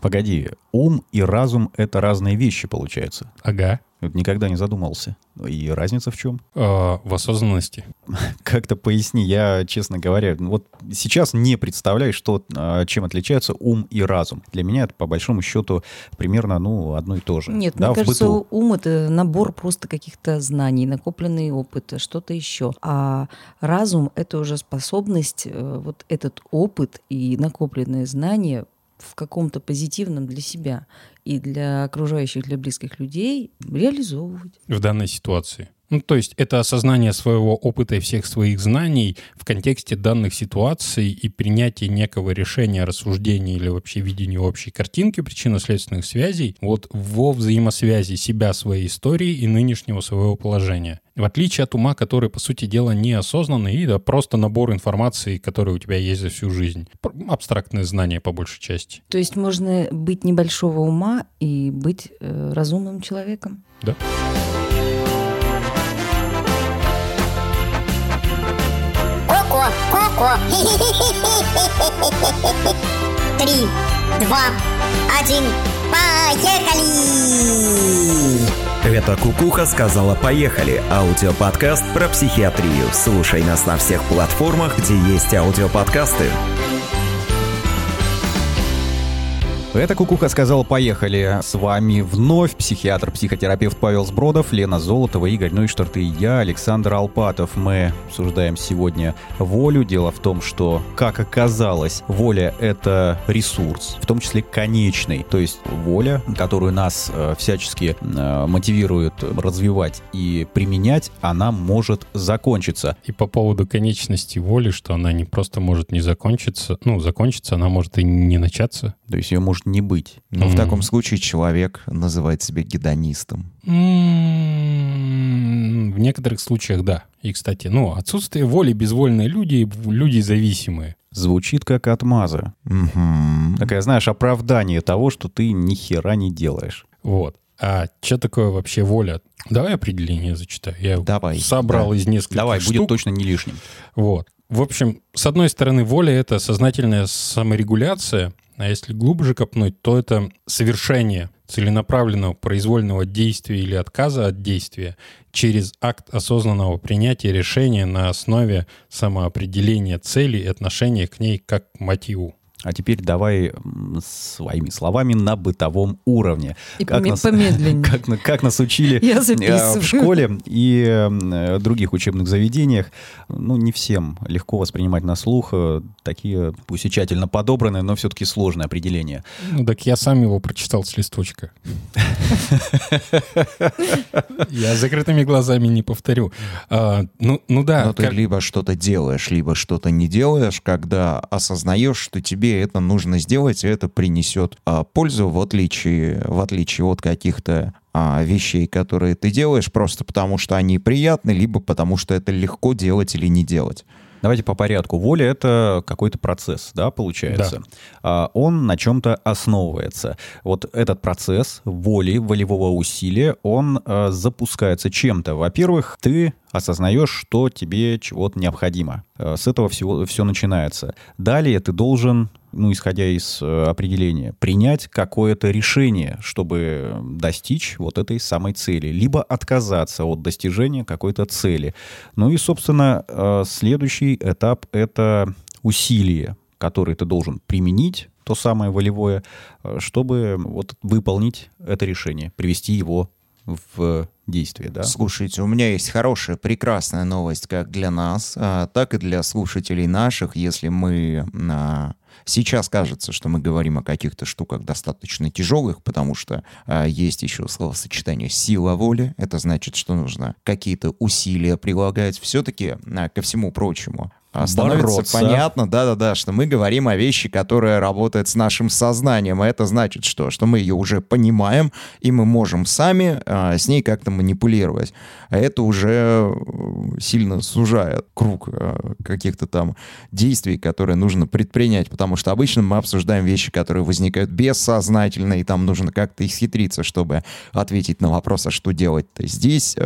Погоди, ум и разум — это разные вещи, получается. Ага. Вот никогда не задумался. И разница в чем? Э, в осознанности. Как-то поясни. Я, честно говоря, вот сейчас не представляю, что, а, чем отличаются ум и разум. Для меня это, по большому счету, примерно ну, одно и то же. Нет, да, мне кажется, быту. ум — это набор просто каких-то знаний, накопленный опыт, что-то еще. А разум — это уже способность э, вот этот опыт и накопленные знания в каком-то позитивном для себя и для окружающих, для близких людей реализовывать. В данной ситуации. Ну, то есть это осознание своего опыта и всех своих знаний в контексте данных ситуаций и принятие некого решения, рассуждения или вообще видения общей картинки причинно-следственных связей вот во взаимосвязи себя, своей истории и нынешнего своего положения. В отличие от ума, который, по сути дела, неосознанный, и да, просто набор информации, который у тебя есть за всю жизнь. Абстрактное знание, по большей части. То есть можно быть небольшого ума и быть э, разумным человеком. Да. Коко, Коко. Три, два, один, поехали! Это Кукуха сказала «Поехали» – аудиоподкаст про психиатрию. Слушай нас на всех платформах, где есть аудиоподкасты. Это Кукуха сказал «Поехали». С вами вновь психиатр-психотерапевт Павел Сбродов, Лена Золотова, Игорь Нойштарт и я, Александр Алпатов. Мы обсуждаем сегодня волю. Дело в том, что, как оказалось, воля — это ресурс, в том числе конечный. То есть воля, которую нас э, всячески э, мотивирует развивать и применять, она может закончиться. И по поводу конечности воли, что она не просто может не закончиться, ну, закончиться, она может и не начаться. То есть ее может не быть. Но в Мгм. таком случае человек называет себя гедонистом. В некоторых случаях да. И, кстати, ну, отсутствие воли, безвольные люди, люди зависимые. Звучит как отмаза. Мгм. Такое, знаешь, оправдание того, что ты ни хера не делаешь. Вот. А что такое вообще воля? Давай определение зачитаю. Я Давай, собрал да. из нескольких Давай, штук. будет точно не лишним. Вот. В общем, с одной стороны, воля — это сознательная саморегуляция, а если глубже копнуть, то это совершение целенаправленного произвольного действия или отказа от действия через акт осознанного принятия решения на основе самоопределения цели и отношения к ней как к мотиву. А теперь давай своими словами на бытовом уровне. И Как нас- помедленнее. Как, как нас учили Я э, в школе и э, других учебных заведениях, ну, не всем легко воспринимать на слух э, такие, пусть и тщательно подобранные, но все-таки сложные определения. Ну, так я сам его прочитал с листочка. Я закрытыми глазами не повторю. А, Ну, ну да. Но ты либо что-то делаешь, либо что-то не делаешь, когда осознаешь, что тебе это нужно сделать, и это принесет а, пользу, в отличие, в отличие от каких-то а, вещей, которые ты делаешь просто потому, что они приятны, либо потому, что это легко делать или не делать. Давайте по порядку. Воля — это какой-то процесс, да, получается. А, Он на чем-то основывается. Вот этот процесс воли, волевого усилия, он э, запускается чем-то. Во-первых, ты осознаешь, что тебе чего-то необходимо. Э, С этого всего все начинается. Далее ты должен, ну, исходя из э, определения, принять какое-то решение, чтобы достичь вот этой самой цели, либо отказаться от достижения какой-то цели. Ну и, собственно, э, следующий этап — это усилие, которое ты должен применить, то самое волевое, э, чтобы вот выполнить это решение, привести его в действие, да? Слушайте, у меня есть хорошая, прекрасная новость как для нас, а, так и для слушателей наших. Если мы а, сейчас кажется, что мы говорим о каких-то штуках достаточно тяжелых, потому что а, есть еще словосочетание «сила воли». Это значит, что нужно какие-то усилия прилагать. Все-таки, ко всему прочему, становится Бороться. понятно, да-да-да, что мы говорим о вещи, которая работает с нашим сознанием. А это значит что? Что мы ее уже понимаем, и мы можем сами а, с ней как-то манипулировать. А это уже э, сильно сужает круг а, каких-то там действий, которые нужно предпринять, потому что обычно мы обсуждаем вещи, которые возникают бессознательно, и там нужно как-то исхитриться, чтобы ответить на вопрос, а что делать-то. Здесь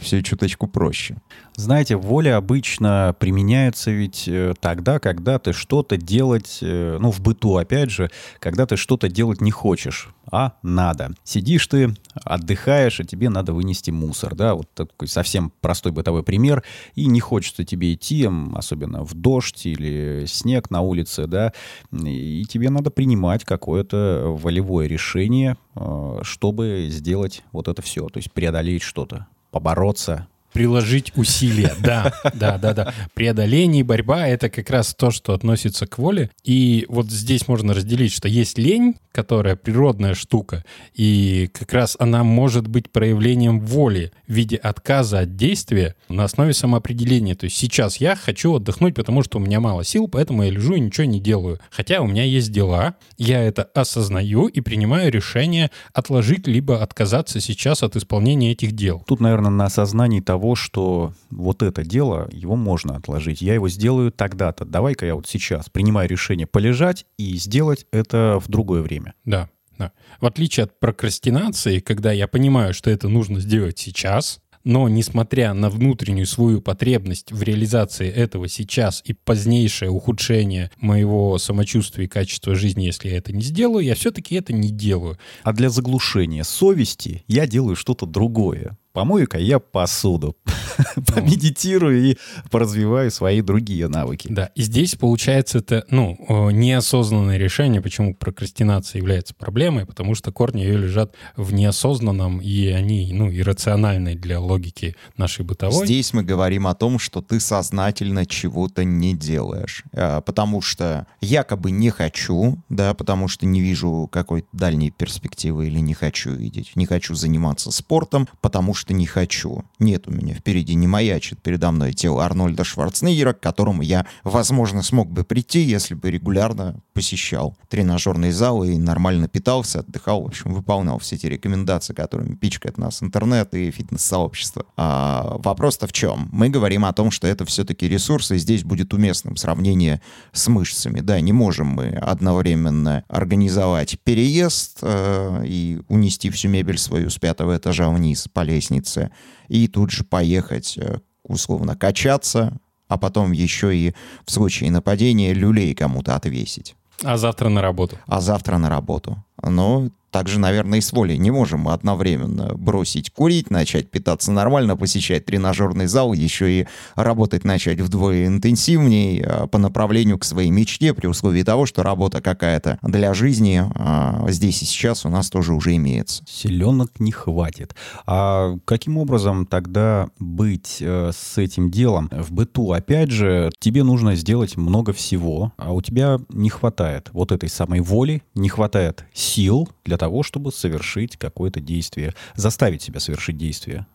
все чуточку проще. Знаете, воля обычно применяется применяется ведь э, тогда, когда ты что-то делать, э, ну, в быту, опять же, когда ты что-то делать не хочешь, а надо. Сидишь ты, отдыхаешь, и тебе надо вынести мусор, да, вот такой совсем простой бытовой пример, и не хочется тебе идти, особенно в дождь или снег на улице, да, и тебе надо принимать какое-то волевое решение, э, чтобы сделать вот это все, то есть преодолеть что-то, побороться, приложить усилия. Да, да, да, да. Преодоление и борьба — это как раз то, что относится к воле. И вот здесь можно разделить, что есть лень, которая природная штука, и как раз она может быть проявлением воли в виде отказа от действия на основе самоопределения. То есть сейчас я хочу отдохнуть, потому что у меня мало сил, поэтому я лежу и ничего не делаю. Хотя у меня есть дела, я это осознаю и принимаю решение отложить либо отказаться сейчас от исполнения этих дел. Тут, наверное, на осознании того, того, что вот это дело, его можно отложить. Я его сделаю тогда-то. Давай-ка я вот сейчас принимаю решение полежать и сделать это в другое время. Да, да. В отличие от прокрастинации, когда я понимаю, что это нужно сделать сейчас, но несмотря на внутреннюю свою потребность в реализации этого сейчас и позднейшее ухудшение моего самочувствия и качества жизни, если я это не сделаю, я все-таки это не делаю. А для заглушения совести я делаю что-то другое помою-ка я посуду, помедитирую и поразвиваю свои другие навыки. Да, и здесь получается это, ну, неосознанное решение, почему прокрастинация является проблемой, потому что корни ее лежат в неосознанном, и они, ну, иррациональные для логики нашей бытовой. Здесь мы говорим о том, что ты сознательно чего-то не делаешь, э, потому что якобы не хочу, да, потому что не вижу какой-то дальней перспективы или не хочу видеть, не хочу заниматься спортом, потому что что не хочу. Нет у меня впереди не маячит передо мной тело Арнольда Шварценеггера, к которому я, возможно, смог бы прийти, если бы регулярно посещал тренажерные залы и нормально питался, отдыхал, в общем, выполнял все эти рекомендации, которыми пичкает нас интернет и фитнес-сообщество. А вопрос-то в чем? Мы говорим о том, что это все-таки ресурсы, и здесь будет уместным сравнение с мышцами. Да, не можем мы одновременно организовать переезд э, и унести всю мебель свою с пятого этажа вниз по лестнице, лестнице и тут же поехать, э, условно, качаться, а потом еще и в случае нападения люлей кому-то отвесить. А завтра на работу. А завтра на работу. Но также, наверное, и с волей не можем мы одновременно бросить курить, начать питаться нормально, посещать тренажерный зал, еще и работать начать вдвое интенсивнее а, по направлению к своей мечте, при условии того, что работа какая-то для жизни а, здесь и сейчас у нас тоже уже имеется. Селенок не хватит. А каким образом тогда быть э, с этим делом? В быту, опять же, тебе нужно сделать много всего, а у тебя не хватает вот этой самой воли, не хватает сил для того, чтобы совершить какое-то действие, заставить себя совершить действие.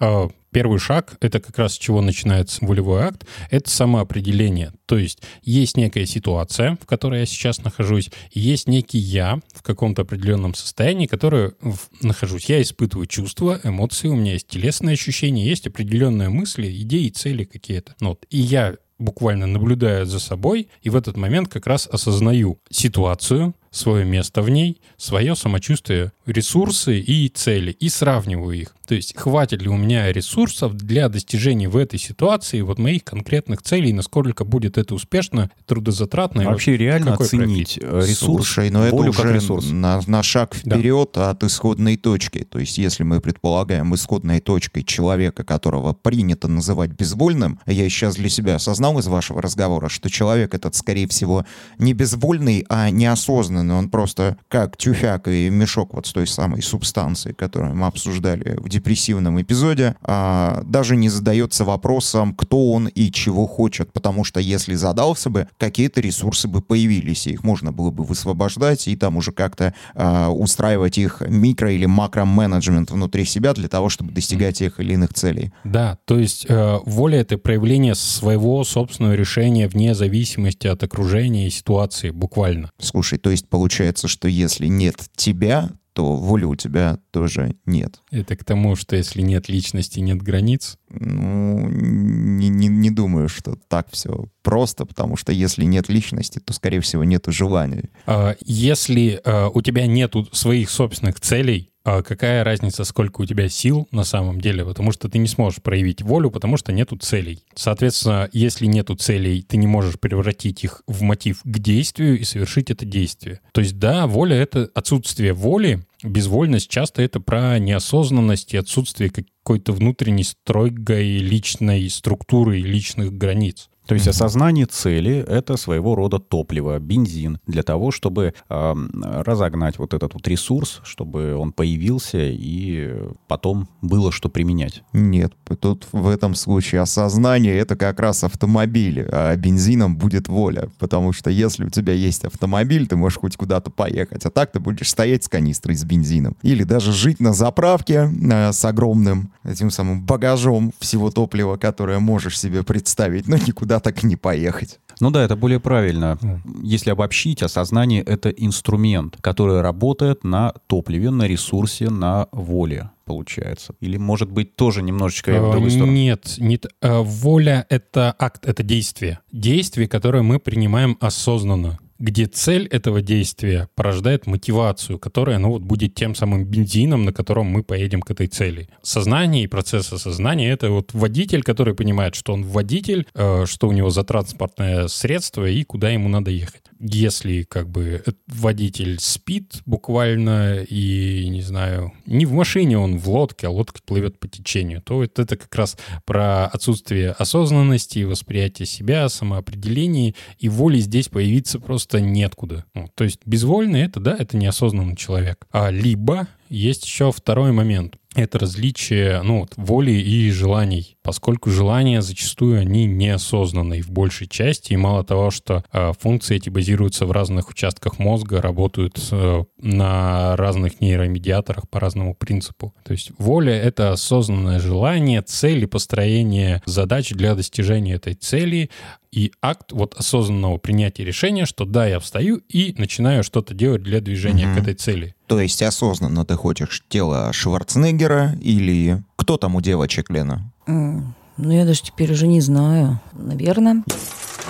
А, первый шаг, это как раз с чего начинается волевой акт, это самоопределение. То есть есть некая ситуация, в которой я сейчас нахожусь, есть некий я в каком-то определенном состоянии, которое нахожусь. Я испытываю чувства, эмоции, у меня есть телесные ощущения, есть определенные мысли, идеи, цели какие-то. Ну вот. И я буквально наблюдаю за собой и в этот момент как раз осознаю ситуацию, свое место в ней, свое самочувствие, ресурсы и цели, и сравниваю их. То есть хватит ли у меня ресурсов для достижения в этой ситуации вот моих конкретных целей, насколько будет это успешно, трудозатратно. Вообще реально оценить профиль. ресурс, Слушай, но это уже ресурс. На, на шаг вперед да. от исходной точки. То есть если мы предполагаем исходной точкой человека, которого принято называть безвольным, я сейчас для себя осознал из вашего разговора, что человек этот, скорее всего, не безвольный, а неосознанный. Он просто как тюфяк и мешок вот с той самой субстанцией, которую мы обсуждали в депрессивном эпизоде, а, даже не задается вопросом, кто он и чего хочет, потому что если задался бы, какие-то ресурсы бы появились, и их можно было бы высвобождать и там уже как-то а, устраивать их микро- или макро-менеджмент внутри себя для того, чтобы достигать тех или иных целей. Да, то есть э, воля — это проявление своего собственного решения вне зависимости от окружения и ситуации, буквально. Слушай, то есть получается, что если нет тебя, то воли у тебя тоже нет. Это к тому, что если нет личности, нет границ? Ну, не, не, не думаю, что так все просто, потому что если нет личности, то, скорее всего, нет желания. А, если а, у тебя нет своих собственных целей, а какая разница, сколько у тебя сил на самом деле, потому что ты не сможешь проявить волю, потому что нету целей. Соответственно, если нету целей, ты не можешь превратить их в мотив к действию и совершить это действие. То есть да, воля — это отсутствие воли, безвольность часто это про неосознанность и отсутствие какой-то внутренней строгой личной структуры и личных границ. То есть осознание цели — это своего рода топливо, бензин для того, чтобы э, разогнать вот этот вот ресурс, чтобы он появился и потом было что применять. Нет, тут в этом случае осознание — это как раз автомобиль, а бензином будет воля. Потому что если у тебя есть автомобиль, ты можешь хоть куда-то поехать, а так ты будешь стоять с канистрой с бензином. Или даже жить на заправке э, с огромным этим самым багажом всего топлива, которое можешь себе представить, но никуда так и не поехать. Ну да, это более правильно. Если обобщить, осознание — это инструмент, который работает на топливе, на ресурсе, на воле получается? Или, может быть, тоже немножечко в другую сторону? Нет, нет. Э, Воля — это акт, это действие. Действие, которое мы принимаем осознанно где цель этого действия порождает мотивацию, которая, ну вот, будет тем самым бензином, на котором мы поедем к этой цели. Сознание и процесс осознания — это вот водитель, который понимает, что он водитель, э, что у него за транспортное средство и куда ему надо ехать. Если, как бы, водитель спит буквально и, не знаю, не в машине он в лодке, а лодка плывет по течению, то это, это как раз про отсутствие осознанности, восприятия себя, самоопределения, и воли здесь появиться просто неоткуда. Ну, то есть безвольный это, да, это неосознанный человек. А либо есть еще второй момент. Это различие ну, вот, воли и желаний, поскольку желания зачастую они неосознанные в большей части, и мало того, что э, функции эти базируются в разных участках мозга, работают э, на разных нейромедиаторах по разному принципу. То есть воля — это осознанное желание, цели, построение задач для достижения этой цели, и акт вот осознанного принятия решения, что да, я встаю и начинаю что-то делать для движения mm-hmm. к этой цели. То есть осознанно ты хочешь тело Шварценеггера или кто там у девочек, Лена? Mm. Ну, я даже теперь уже не знаю. Наверное.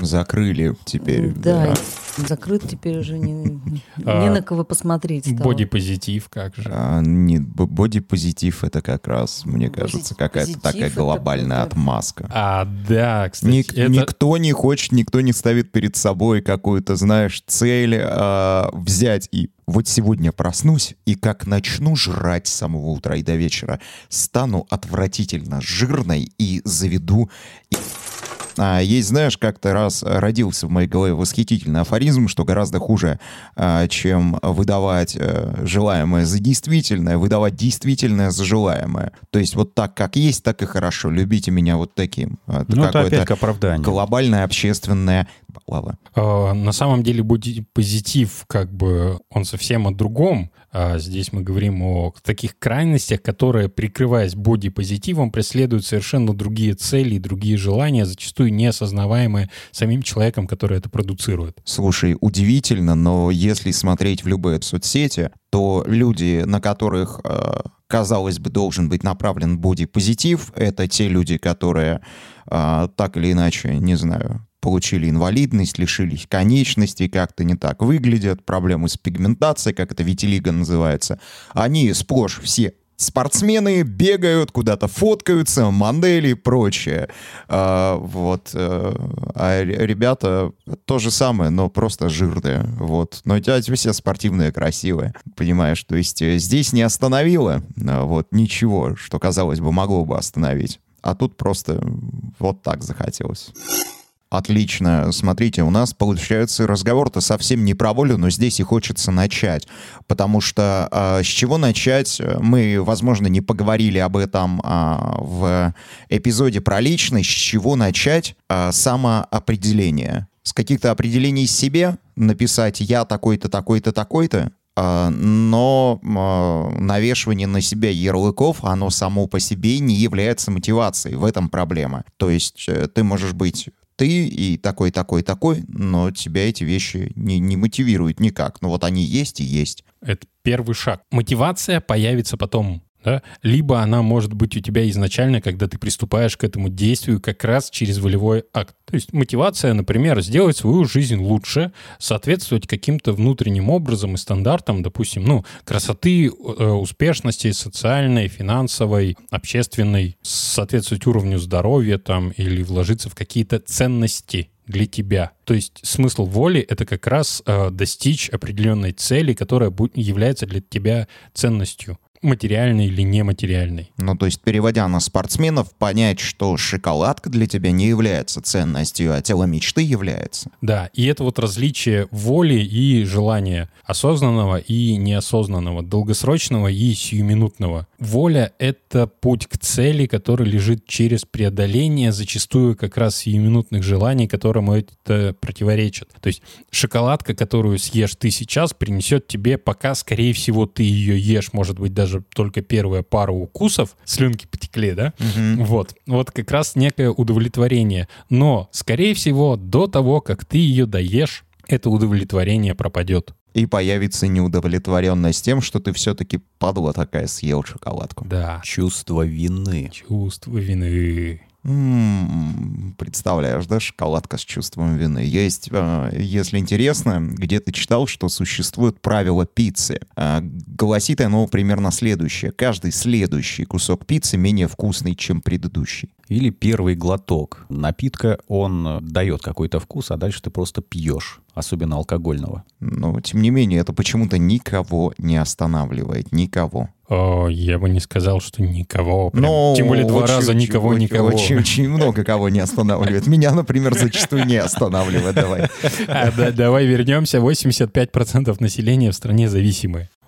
Закрыли теперь. Да, да закрыт, теперь уже не, не а, на кого посмотреть. Боди-позитив как же? А, нет, боди-позитив это как раз, мне кажется, какая-то такая глобальная это... отмазка. А, да, кстати. Ник, это... Никто не хочет, никто не ставит перед собой какую-то, знаешь, цель а, взять и вот сегодня проснусь и как начну жрать с самого утра и до вечера, стану отвратительно жирной и заведу... А, есть, знаешь, как-то раз родился в моей голове восхитительный афоризм, что гораздо хуже, а, чем выдавать э, желаемое за действительное, выдавать действительное за желаемое. То есть вот так, как есть, так и хорошо. Любите меня вот таким. Ну, это опять к оправданию. Глобальная общественная баллава. А, на самом деле позитив, как бы, он совсем о другом. А здесь мы говорим о таких крайностях, которые, прикрываясь бодипозитивом, преследуют совершенно другие цели, другие желания, зачастую неосознаваемые самим человеком, который это продуцирует. Слушай, удивительно, но если смотреть в любые соцсети, то люди, на которых, э, казалось бы, должен быть направлен бодипозитив, это те люди, которые э, так или иначе, не знаю, получили инвалидность, лишились конечностей, как-то не так выглядят, проблемы с пигментацией, как это витилиго называется. Они сплошь все спортсмены бегают, куда-то фоткаются, модели и прочее. А, вот. Э, а ребята то же самое, но просто жирные. Вот. Но эти все спортивные, красивые. Понимаешь, то есть э, здесь не остановило а, вот, ничего, что, казалось бы, могло бы остановить. А тут просто вот так захотелось. Отлично. Смотрите, у нас получается разговор-то совсем не про волю, но здесь и хочется начать. Потому что э, с чего начать? Мы, возможно, не поговорили об этом э, в эпизоде про личность. С чего начать? Э, самоопределение. С каких-то определений себе написать «я такой-то, такой-то, такой-то», но навешивание на себя ярлыков, оно само по себе не является мотивацией. В этом проблема. То есть э, ты можешь быть ты и такой, такой, такой, но тебя эти вещи не, не мотивируют никак. Ну вот они есть и есть. Это первый шаг. Мотивация появится потом. Да? либо она может быть у тебя изначально, когда ты приступаешь к этому действию как раз через волевой акт. То есть мотивация, например, сделать свою жизнь лучше, соответствовать каким-то внутренним образом и стандартам, допустим, ну, красоты, э, успешности социальной, финансовой, общественной, соответствовать уровню здоровья там или вложиться в какие-то ценности для тебя. То есть смысл воли — это как раз э, достичь определенной цели, которая будет, является для тебя ценностью материальной или нематериальной. Ну, то есть, переводя на спортсменов, понять, что шоколадка для тебя не является ценностью, а тело мечты является. Да, и это вот различие воли и желания, осознанного и неосознанного, долгосрочного и сиюминутного. Воля — это путь к цели, который лежит через преодоление зачастую как раз сиюминутных желаний, которым это противоречит. То есть шоколадка, которую съешь ты сейчас, принесет тебе, пока, скорее всего, ты ее ешь, может быть, даже только первая пара укусов, слюнки потекли, да? Мгм. Вот. Вот как раз некое удовлетворение. Но, скорее всего, до того, как ты ее доешь, это удовлетворение пропадет. И появится неудовлетворенность тем, что ты все-таки падла такая съел шоколадку. Да. Чувство вины. Чувство вины. Представляешь, да, шоколадка с чувством вины. Есть, э, если интересно, где-то читал, что существует правило пиццы. А, Гласит оно примерно следующее. Каждый следующий кусок пиццы менее вкусный, чем предыдущий. Или первый глоток напитка, он э, дает какой-то вкус, а дальше ты просто пьешь, особенно алкогольного. Но, тем не менее, это почему-то никого не останавливает. Никого. О, я бы не сказал, что никого. прям. Но Тем более два очень- раза никого, очень- никого. Очень, очень много кого не останавливает. Меня, например, зачастую не останавливает. Давай. А, да, давай вернемся. 85% населения в стране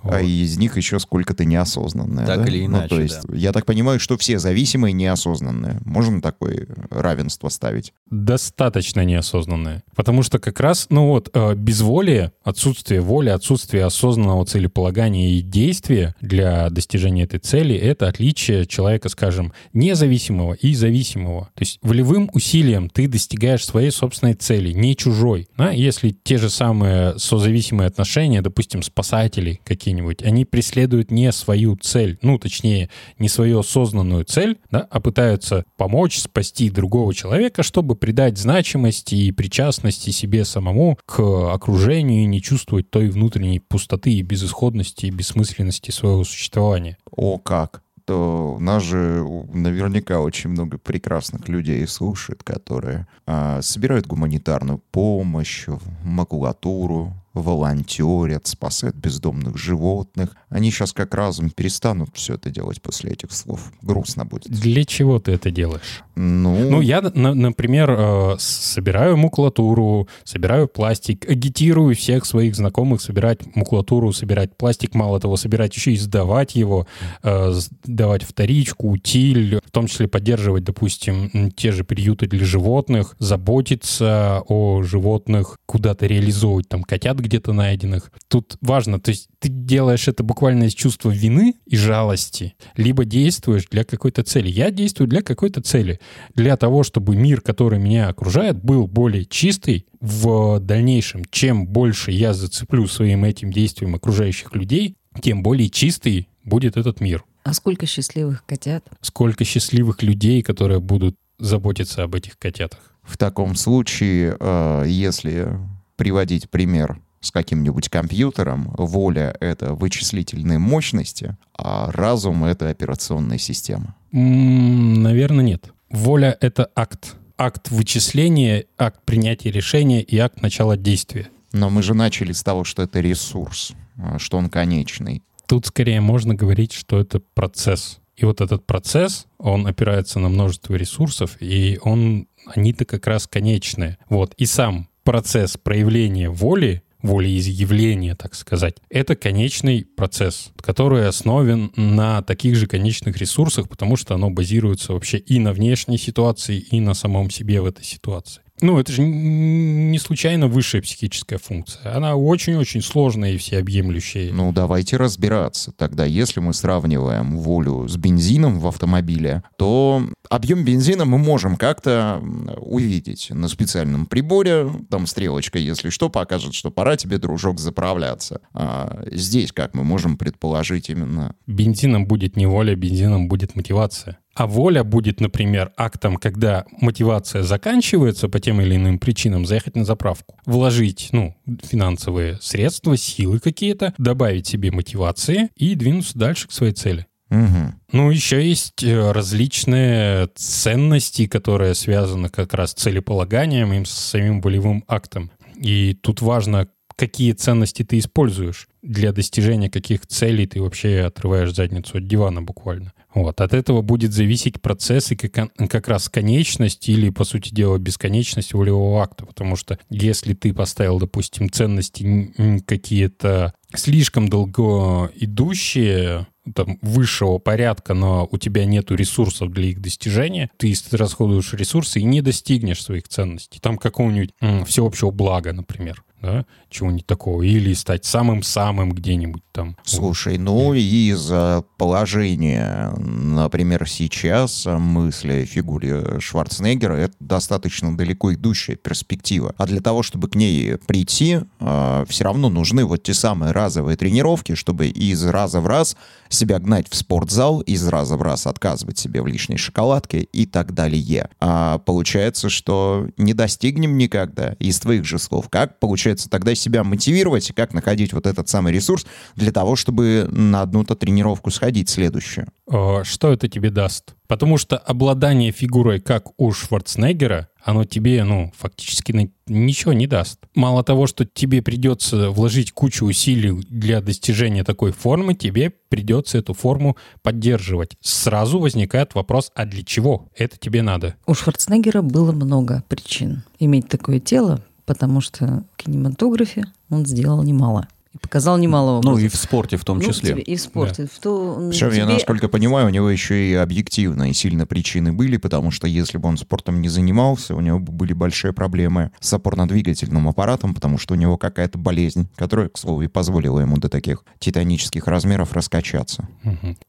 А Вот. из них еще сколько-то неосознанное. Так да? или Ну, иначе, то есть, я так понимаю, что все зависимые неосознанные. Можно такое равенство ставить? достаточно неосознанное. Потому что как раз, ну вот, э, безволие, отсутствие воли, отсутствие осознанного целеполагания и действия для достижения этой цели — это отличие человека, скажем, независимого и зависимого. То есть волевым усилием ты достигаешь своей собственной цели, не чужой. Да? Если те же самые созависимые отношения, допустим, спасатели какие-нибудь, они преследуют не свою цель, ну, точнее, не свою осознанную цель, да, а пытаются помочь, спасти другого человека, чтобы придать значимости и причастности себе самому к окружению и не чувствовать той внутренней пустоты и безысходности и бессмысленности своего существования. О, как! То нас же наверняка очень много прекрасных людей слушает, которые а, собирают гуманитарную помощь, макулатуру, волонтерят, спасают бездомных животных. Они сейчас как разом перестанут все это делать после этих слов. Грустно будет. Для чего ты это делаешь? Ну, Ну, я, на- например, э, собираю макулатуру, собираю пластик, агитирую всех своих знакомых собирать макулатуру, собирать пластик, мало того, собирать еще и сдавать его, э, сдавать вторичку, утиль, в том числе поддерживать, допустим, те же приюты для животных, заботиться о животных, куда-то реализовывать там котят где-то найденных. Тут важно, то есть ты делаешь это буквально из чувства вины и жалости, либо действуешь для какой-то цели. Я действую для какой-то цели для того, чтобы мир, который меня окружает, был более чистый в дальнейшем. Чем больше я зацеплю своим этим действием окружающих людей, тем более чистый будет этот мир. А сколько счастливых котят? Сколько счастливых людей, которые будут заботиться об этих котятах. В таком случае, э, если приводить пример с каким-нибудь компьютером, воля — это вычислительные мощности, а разум — это операционная система. Наверное, нет. Воля — это акт. Акт вычисления, акт принятия решения и акт начала действия. Но мы же начали с того, что это ресурс, э, что он конечный. Тут скорее можно говорить, что это процесс. И вот этот процесс, он опирается на множество ресурсов, и он, они-то как раз конечные. Вот. И сам процесс проявления воли, волеизъявления, так сказать, это конечный процесс, который основан на таких же конечных ресурсах, потому что оно базируется вообще и на внешней ситуации, и на самом себе в этой ситуации. Ну, это же не случайно высшая психическая функция. Она очень-очень сложная и всеобъемлющая. Ну, давайте разбираться. Тогда, если мы сравниваем волю с бензином в автомобиле, то объем бензина мы можем как-то увидеть на специальном приборе. Там стрелочка, если что, покажет, что пора тебе, дружок, заправляться. А здесь как мы можем предположить именно... Бензином будет не воля, бензином будет мотивация. А воля будет, например, актом, когда мотивация заканчивается по тем или иным причинам, заехать на заправку, вложить, ну, финансовые средства, силы какие-то, добавить себе мотивации и двинуться дальше к своей цели. Мгм. Ну, еще есть э, различные ценности, которые связаны как раз с целеполаганием и с самим волевым актом. И тут важно, какие ценности ты используешь для достижения каких целей ты вообще отрываешь задницу от дивана буквально. Вот. От этого будет зависеть процесс и как, как раз конечность или, по сути дела, бесконечность волевого акта. Потому что если ты поставил, допустим, ценности какие-то слишком далеко идущие, там, высшего порядка, но у тебя нету ресурсов для их достижения, ты расходуешь ресурсы и не достигнешь своих ценностей. Там какого-нибудь всеобщего блага, например, да, чего-нибудь такого, или стать самым-самым где-нибудь там. Слушай, ну и из-за положения, например, сейчас мысли фигуре Шварценеггера, это достаточно далеко идущая перспектива. А для того, чтобы к ней прийти, все равно нужны вот те самые разовые тренировки, чтобы из раза в раз себя гнать в спортзал, из раза в раз отказывать себе в лишней шоколадке и так далее. А получается, что не достигнем никогда из твоих же слов. Как получается тогда себя мотивировать и как находить вот этот самый ресурс для того, чтобы на одну-то тренировку сходить следующую? Э, Что это тебе даст? Потому что обладание фигурой, как у Шварценеггера, оно тебе, ну, фактически ничего не даст. Мало того, что тебе придется вложить кучу усилий для достижения такой формы, тебе придется эту форму поддерживать. Сразу возникает вопрос, а для чего это тебе надо? У Шварценеггера было много причин иметь такое тело, потому что в кинематографе он сделал немало. И показал немало Ну и в спорте в том Ну, числе. тебе- И в спорте. В то, Причем, я тебе- насколько понимаю, у него еще и объективные сильно причины были, потому что если бы он спортом не занимался, у него бы были большие проблемы с опорно-двигательным аппаратом, потому что у него какая-то болезнь, которая, к слову, и позволила ему до таких титанических размеров раскачаться.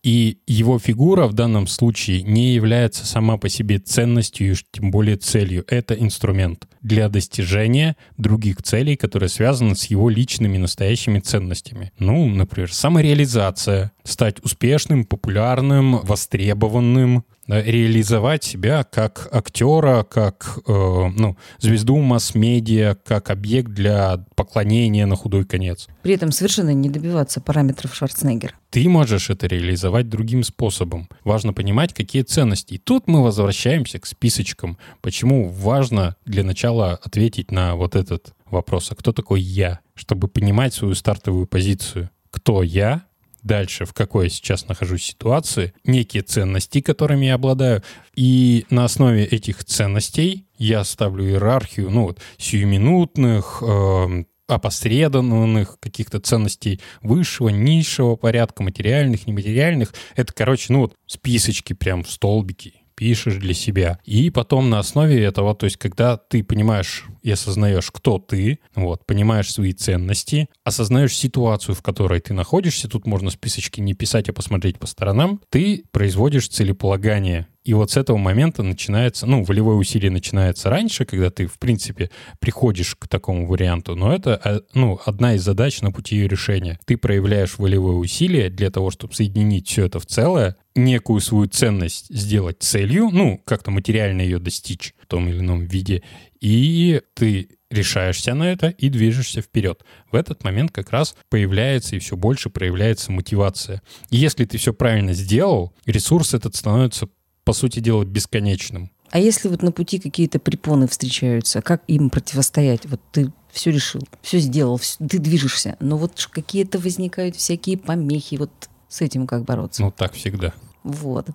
И его фигура в данном случае не является сама по себе ценностью, и уж тем более целью. Это инструмент для достижения других целей, которые связаны с его личными настоящими ценностями. Ну, например, самореализация, стать успешным, популярным, востребованным, реализовать себя как актера, как э, ну, звезду масс-медиа, как объект для поклонения на худой конец. При этом совершенно не добиваться параметров Шварценеггера. Ты можешь это реализовать другим способом. Важно понимать, какие ценности. И тут мы возвращаемся к списочкам. Почему важно для начала ответить на вот этот вопрос, а кто такой я, чтобы понимать свою стартовую позицию. Кто я, дальше, в какой я сейчас нахожусь ситуации, некие ценности, которыми я обладаю, и на основе этих ценностей я ставлю иерархию, ну вот, сиюминутных, эм, опосредованных каких-то ценностей высшего, низшего порядка, материальных, нематериальных. Это, короче, ну вот списочки прям, столбики пишешь для себя. И потом на основе этого, то есть когда ты понимаешь и осознаешь, кто ты, вот, понимаешь свои ценности, осознаешь ситуацию, в которой ты находишься, тут можно списочки не писать, а посмотреть по сторонам, ты производишь целеполагание. И вот с этого момента начинается, ну, волевое усилие начинается раньше, когда ты, в принципе, приходишь к такому варианту, но это, э, ну, одна из задач на пути ее решения. Ты проявляешь волевое усилие для того, чтобы соединить все это в целое, некую свою ценность сделать целью, ну, как-то материально ее достичь в том или ином виде, и ты решаешься на это и движешься вперед. В этот момент как раз появляется и все больше проявляется мотивация. И если ты все правильно сделал, ресурс этот становится, по сути дела, бесконечным. А если вот на пути какие-то препоны встречаются, как им противостоять? Вот ты все решил, все сделал, всё- ты движешься, но вот какие-то возникают всякие помехи, вот с этим как бороться? Ну, так всегда. Вот.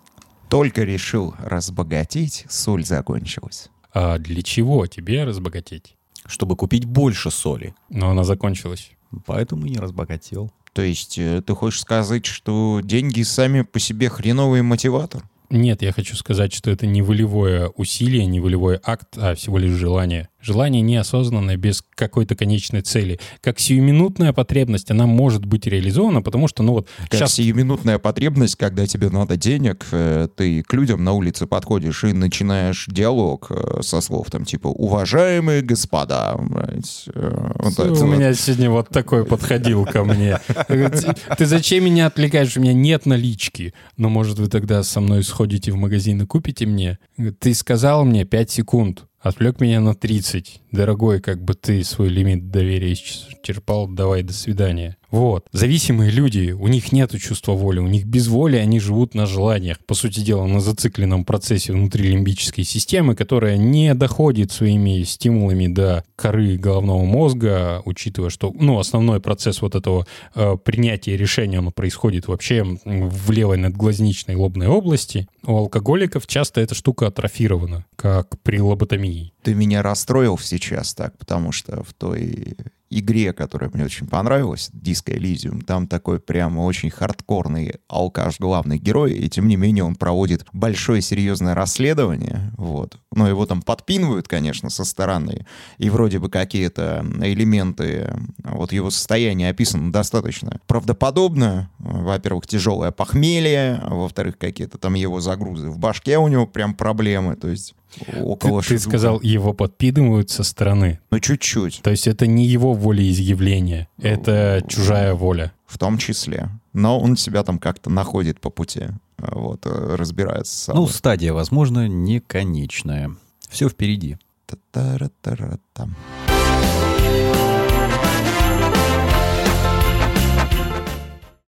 Только решил разбогатеть, соль закончилась. А для чего тебе разбогатеть? Чтобы купить больше соли. Но она закончилась. Поэтому и не разбогател. То есть э, ты хочешь сказать, что деньги сами по себе хреновый мотиватор? Нет, я хочу сказать, что это не волевое усилие, не волевой акт, а всего лишь желание. Желание неосознанное, без какой-то конечной цели. Как сиюминутная потребность, она может быть реализована, потому что, ну вот... Как сейчас... сиюминутная потребность, когда тебе надо денег, э, ты к людям на улице подходишь и начинаешь диалог э, со слов, там, типа, уважаемые господа. э, вот У вот. меня сегодня вот такой подходил ко мне. Ты зачем меня отвлекаешь? У меня нет налички. Но, может, вы тогда со мной сходите в магазин и купите мне? Ты сказал мне 5 секунд. Отвлек меня на 30. Дорогой, как бы ты свой лимит доверия исчерпал, давай, до свидания. Вот. Зависимые люди, у них нет чувства воли, у них без воли они живут на желаниях. По сути дела, на зацикленном процессе внутри лимбической системы, которая не доходит своими стимулами до коры головного мозга, учитывая, что ну, основной процесс вот этого э, принятия решения он происходит вообще в левой надглазничной лобной области. У алкоголиков часто эта штука атрофирована, как при лоботомии. Ты меня расстроил сейчас так, потому что в той игре, которая мне очень понравилась, Disco Elysium, там такой прямо очень хардкорный алкаш главный герой, и тем не менее он проводит большое серьезное расследование, вот. Но его там подпинывают, конечно, со стороны, и вроде бы какие-то элементы вот его состояния описаны достаточно правдоподобно. Во-первых, тяжелое похмелье, во-вторых, какие-то там его загрузы в башке у него прям проблемы, то есть около Ты, ты сказал, его подпидывают со стороны. Ну, чуть-чуть. То есть это не его волеизъявление, это чужая воля. в том числе. Но он себя там как-то находит по пути, э, вот, э, разбирается с собой. Ну, стадия, возможно, не конечная. Все впереди. Та-та-ра-та-ра-там.